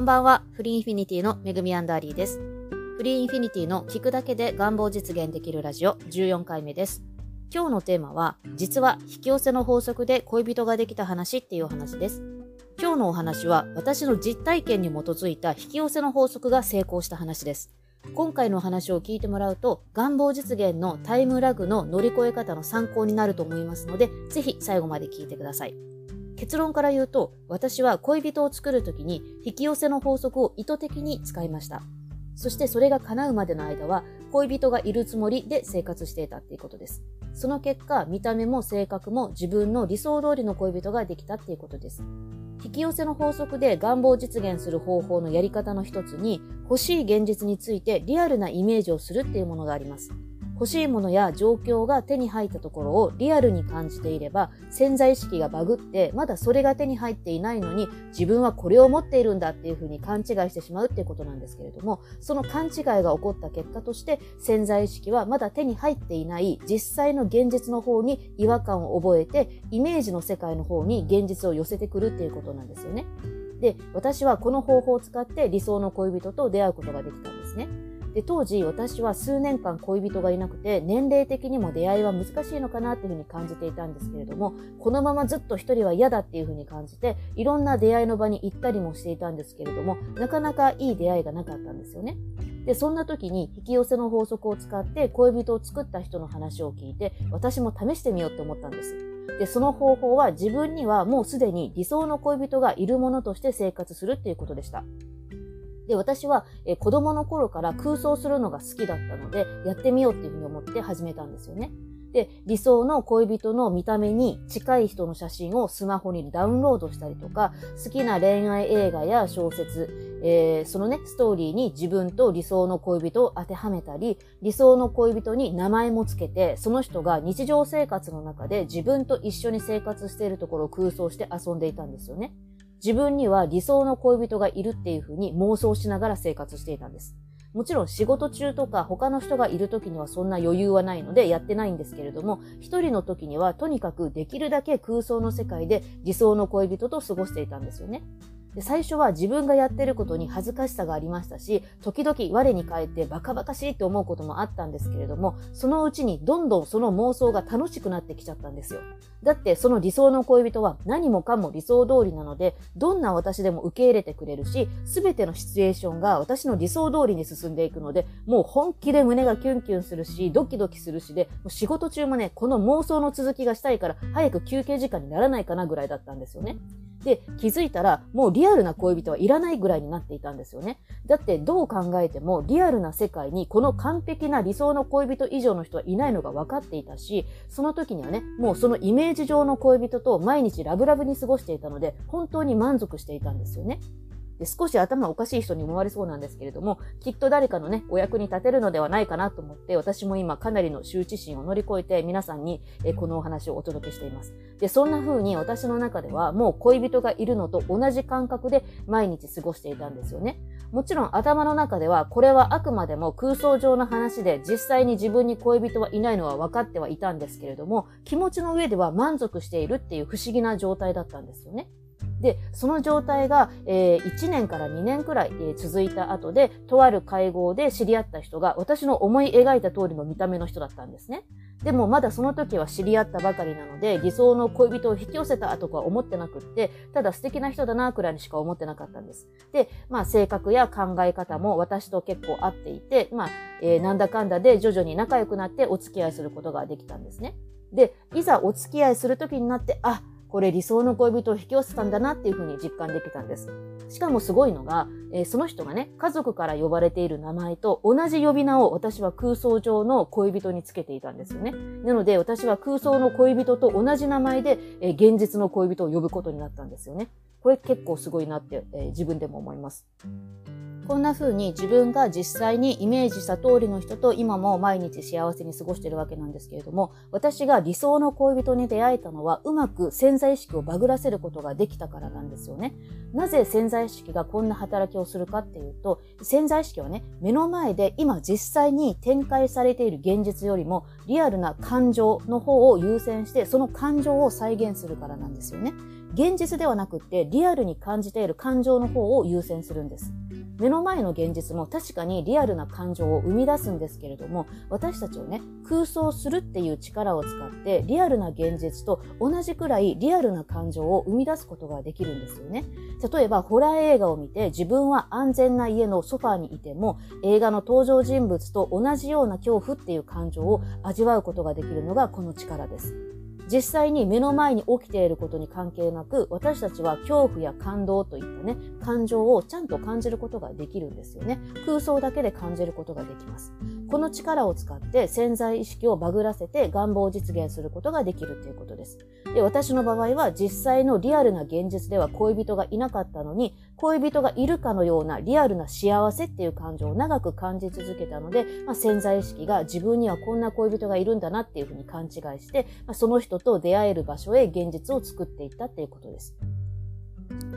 こんばんは、フリーインフィニティのめぐみアンダーリーです。フリーインフィニティの聞くだけで願望実現できるラジオ14回目です。今日のテーマは、実は引き寄せの法則で恋人ができた話っていうお話です。今日のお話は、私の実体験に基づいた引き寄せの法則が成功した話です。今回のお話を聞いてもらうと、願望実現のタイムラグの乗り越え方の参考になると思いますので、ぜひ最後まで聞いてください。結論から言うと、私は恋人を作るときに引き寄せの法則を意図的に使いました。そしてそれが叶うまでの間は恋人がいるつもりで生活していたっていうことです。その結果、見た目も性格も自分の理想通りの恋人ができたっていうことです。引き寄せの法則で願望を実現する方法のやり方の一つに、欲しい現実についてリアルなイメージをするっていうものがあります。欲しいものや状況が手に入ったところをリアルに感じていれば潜在意識がバグってまだそれが手に入っていないのに自分はこれを持っているんだっていうふうに勘違いしてしまうっていうことなんですけれどもその勘違いが起こった結果として潜在意識はまだ手に入っていない実際の現実の方に違和感を覚えてイメージの世界の方に現実を寄せてくるっていうことなんですよね。で、私はこの方法を使って理想の恋人と出会うことができたんですね。で当時私は数年間恋人がいなくて年齢的にも出会いは難しいのかなっていうふうに感じていたんですけれどもこのままずっと一人は嫌だっていうふうに感じていろんな出会いの場に行ったりもしていたんですけれどもなかなかいい出会いがなかったんですよね。でそんな時に引き寄せの法則を使って恋人を作った人の話を聞いて私も試してみようって思ったんです。でその方法は自分にはもうすでに理想の恋人がいるものとして生活するっていうことでした。で、私は、え子供の頃から空想するのが好きだったので、やってみようっていうふうに思って始めたんですよね。で、理想の恋人の見た目に近い人の写真をスマホにダウンロードしたりとか、好きな恋愛映画や小説、えー、そのね、ストーリーに自分と理想の恋人を当てはめたり、理想の恋人に名前もつけて、その人が日常生活の中で自分と一緒に生活しているところを空想して遊んでいたんですよね。自分には理想の恋人がいるっていうふうに妄想しながら生活していたんです。もちろん仕事中とか他の人がいる時にはそんな余裕はないのでやってないんですけれども、一人の時にはとにかくできるだけ空想の世界で理想の恋人と過ごしていたんですよね。で最初は自分がやってることに恥ずかしさがありましたし、時々我に返ってバカバカしいって思うこともあったんですけれども、そのうちにどんどんその妄想が楽しくなってきちゃったんですよ。だってその理想の恋人は何もかも理想通りなので、どんな私でも受け入れてくれるし、すべてのシチュエーションが私の理想通りに進んでいくので、もう本気で胸がキュンキュンするし、ドキドキするしで、もう仕事中もね、この妄想の続きがしたいから、早く休憩時間にならないかなぐらいだったんですよね。で、気づいたら、もうリアルな恋人はいらないぐらいになっていたんですよね。だってどう考えても、リアルな世界にこの完璧な理想の恋人以上の人はいないのが分かっていたし、その時にはね、もうそのイメージ上の恋人と毎日ラブラブに過ごしていたので、本当に満足していたんですよね。で少し頭おかしい人に思われそうなんですけれども、きっと誰かのね、お役に立てるのではないかなと思って、私も今かなりの羞恥心を乗り越えて皆さんに、えこのお話をお届けしています。で、そんな風に私の中ではもう恋人がいるのと同じ感覚で毎日過ごしていたんですよね。もちろん頭の中ではこれはあくまでも空想上の話で実際に自分に恋人はいないのは分かってはいたんですけれども気持ちの上では満足しているっていう不思議な状態だったんですよね。で、その状態が、えー、1年から2年くらい、えー、続いた後で、とある会合で知り合った人が、私の思い描いた通りの見た目の人だったんですね。でもまだその時は知り合ったばかりなので、理想の恋人を引き寄せたとか思ってなくって、ただ素敵な人だなくらいにしか思ってなかったんです。で、まあ性格や考え方も私と結構合っていて、まあ、えー、なんだかんだで徐々に仲良くなってお付き合いすることができたんですね。で、いざお付き合いする時になって、あ、これ理想の恋人を引き寄せたんだなっていうふうに実感できたんです。しかもすごいのが、えー、その人がね、家族から呼ばれている名前と同じ呼び名を私は空想上の恋人につけていたんですよね。なので私は空想の恋人と同じ名前で、えー、現実の恋人を呼ぶことになったんですよね。これ結構すごいなって、えー、自分でも思います。こんな風に自分が実際にイメージした通りの人と今も毎日幸せに過ごしてるわけなんですけれども、私が理想の恋人に出会えたのはうまく潜在意識をバグらせることができたからなんですよね。なぜ潜在意識がこんな働きをするかっていうと、潜在意識はね、目の前で今実際に展開されている現実よりもリアルな感情の方を優先して、その感情を再現するからなんですよね。現実ではなくってリアルに感じている感情の方を優先するんです。目の前の現実も確かにリアルな感情を生み出すんですけれども、私たちをね、空想するっていう力を使ってリアルな現実と同じくらいリアルな感情を生み出すことができるんですよね。例えば、ホラー映画を見て自分は安全な家のソファーにいても、映画の登場人物と同じような恐怖っていう感情を味わうことができるのがこの力です。実際に目の前に起きていることに関係なく、私たちは恐怖や感動といったね、感情をちゃんと感じることができるんですよね。空想だけで感じることができます。この力を使って潜在意識をバグらせて願望を実現することができるということです。で、私の場合は実際のリアルな現実では恋人がいなかったのに、恋人がいるかのようなリアルな幸せっていう感情を長く感じ続けたので、まあ、潜在意識が自分にはこんな恋人がいるんだなっていうふうに勘違いして、まあ、その人と出会える場所へ現実を作っていったっていうことです。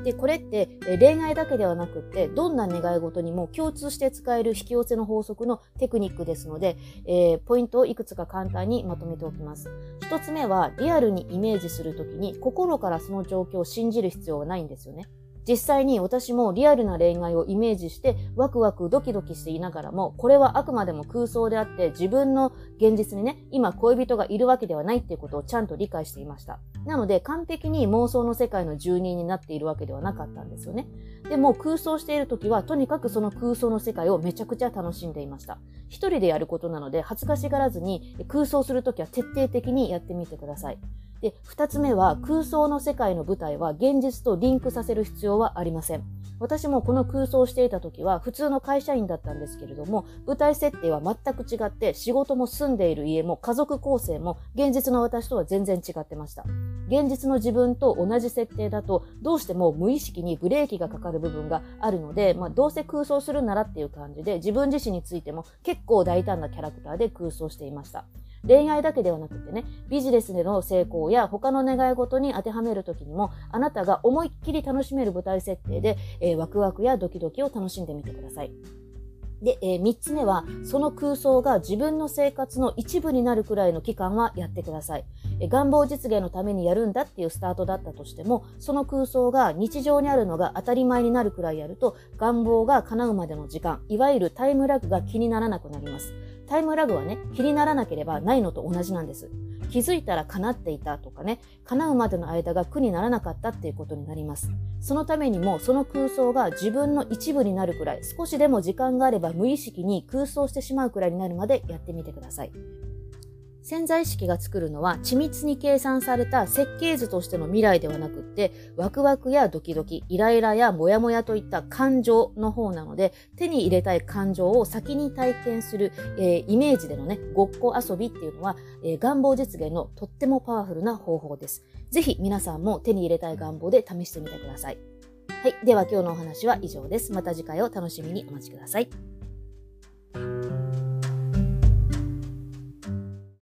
で、これって恋愛だけではなくって、どんな願い事にも共通して使える引き寄せの法則のテクニックですので、えー、ポイントをいくつか簡単にまとめておきます。一つ目は、リアルにイメージするときに、心からその状況を信じる必要はないんですよね。実際に私もリアルな恋愛をイメージしてワクワクドキドキしていながらも、これはあくまでも空想であって自分の現実にね、今恋人がいるわけではないっていうことをちゃんと理解していました。なので完璧に妄想の世界の住人になっているわけではなかったんですよね。でも空想している時はとにかくその空想の世界をめちゃくちゃ楽しんでいました。一人でやることなので恥ずかしがらずに空想するときは徹底的にやってみてください。で、二つ目は空想の世界の舞台は現実とリンクさせる必要はありません。私もこの空想をしていた時は普通の会社員だったんですけれども、舞台設定は全く違って仕事も住んでいる家も家族構成も現実の私とは全然違ってました。現実の自分と同じ設定だとどうしても無意識にブレーキがかかる部分があるので、まあ、どうせ空想するならっていう感じで自分自身についても結構大胆なキャラクターで空想していました。恋愛だけではなくてね、ビジネスでの成功や他の願い事に当てはめるときにも、あなたが思いっきり楽しめる舞台設定で、えー、ワクワクやドキドキを楽しんでみてください。で、えー、3つ目は、その空想が自分の生活の一部になるくらいの期間はやってください。えー、願望実現のためにやるんだっていうスタートだったとしても、その空想が日常にあるのが当たり前になるくらいやると、願望が叶うまでの時間、いわゆるタイムラグが気にならなくなります。タイムラグはね、気にならなければないのと同じなんです。気づいたら叶っていたとかね、叶うまでの間が苦にならなかったっていうことになります。そのためにも、その空想が自分の一部になるくらい、少しでも時間があれば無意識に空想してしまうくらいになるまでやってみてください。潜在意識が作るのは緻密に計算された設計図としての未来ではなくって、ワクワクやドキドキ、イライラやモヤモヤといった感情の方なので、手に入れたい感情を先に体験する、えー、イメージでのね、ごっこ遊びっていうのは、えー、願望実現のとってもパワフルな方法です。ぜひ皆さんも手に入れたい願望で試してみてください。はい。では今日のお話は以上です。また次回を楽しみにお待ちください。